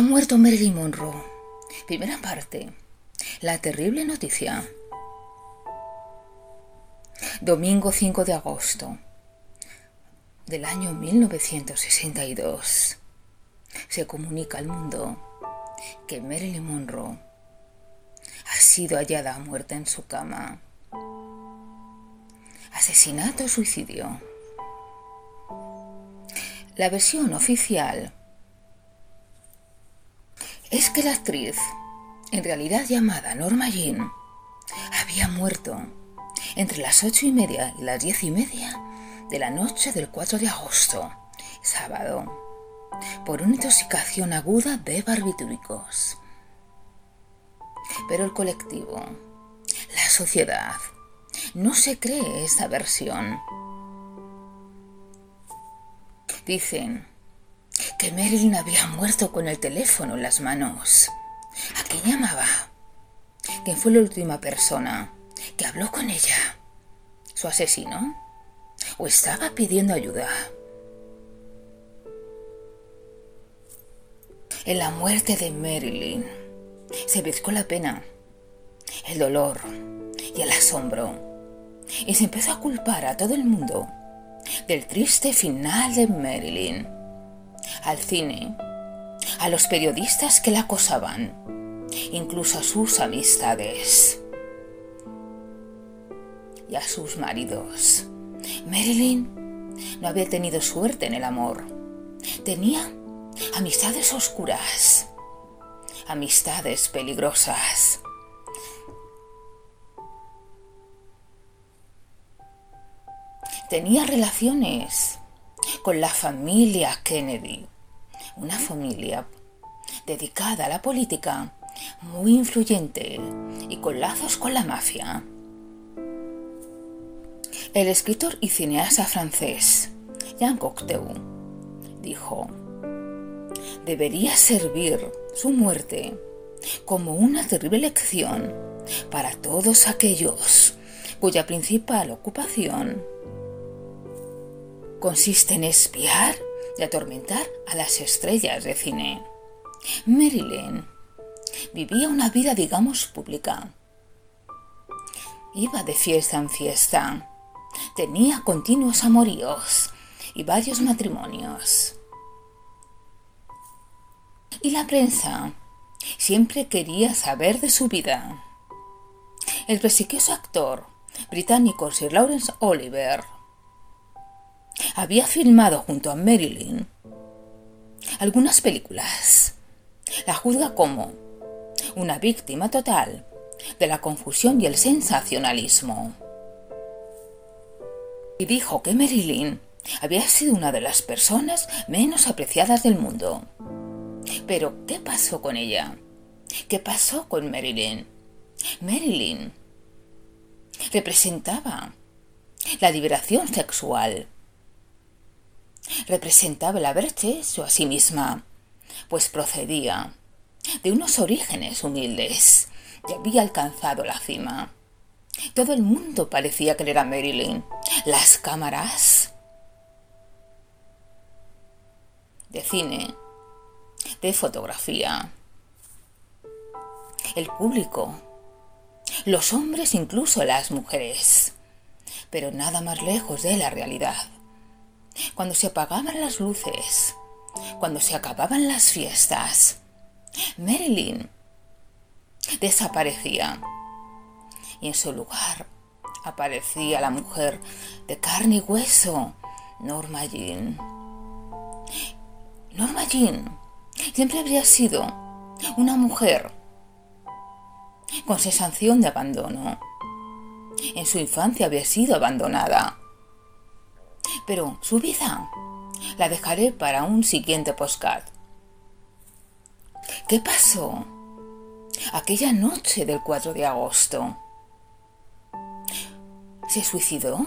Ha muerto Marilyn Monroe. Primera parte. La terrible noticia. Domingo 5 de agosto del año 1962. Se comunica al mundo que Marilyn Monroe ha sido hallada muerta en su cama. Asesinato o suicidio. La versión oficial es que la actriz, en realidad llamada Norma Jean, había muerto entre las ocho y media y las diez y media de la noche del 4 de agosto, sábado, por una intoxicación aguda de barbitúricos. Pero el colectivo, la sociedad, no se cree esta versión. Dicen que Marilyn había muerto con el teléfono en las manos. ¿A quién llamaba? ¿Quién fue la última persona que habló con ella? ¿Su asesino? ¿O estaba pidiendo ayuda? En la muerte de Marilyn se mezcló la pena, el dolor y el asombro, y se empezó a culpar a todo el mundo del triste final de Marilyn al cine, a los periodistas que la acosaban, incluso a sus amistades y a sus maridos. Marilyn no había tenido suerte en el amor. Tenía amistades oscuras, amistades peligrosas. Tenía relaciones con la familia Kennedy, una familia dedicada a la política, muy influyente y con lazos con la mafia. El escritor y cineasta francés Jean Cocteau dijo, debería servir su muerte como una terrible lección para todos aquellos cuya principal ocupación consiste en espiar y atormentar a las estrellas de cine. Marilyn vivía una vida, digamos, pública. Iba de fiesta en fiesta. Tenía continuos amoríos y varios matrimonios. Y la prensa siempre quería saber de su vida. El prestigioso actor británico Sir Lawrence Oliver había filmado junto a Marilyn algunas películas. La juzga como una víctima total de la confusión y el sensacionalismo. Y dijo que Marilyn había sido una de las personas menos apreciadas del mundo. Pero, ¿qué pasó con ella? ¿Qué pasó con Marilyn? Marilyn representaba la liberación sexual representaba el haberse hecho a sí misma, pues procedía de unos orígenes humildes y había alcanzado la cima. Todo el mundo parecía que era Marilyn. Las cámaras de cine, de fotografía, el público, los hombres, incluso las mujeres, pero nada más lejos de la realidad cuando se apagaban las luces, cuando se acababan las fiestas, Marilyn desaparecía y en su lugar aparecía la mujer de carne y hueso, Norma Jean. Norma Jean siempre habría sido una mujer con sensación de abandono. En su infancia había sido abandonada pero su vida la dejaré para un siguiente postcard. ¿Qué pasó aquella noche del 4 de agosto? ¿Se suicidó?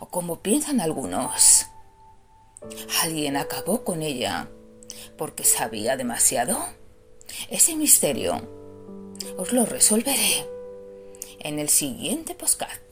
¿O como piensan algunos? ¿Alguien acabó con ella porque sabía demasiado? Ese misterio os lo resolveré en el siguiente postcard.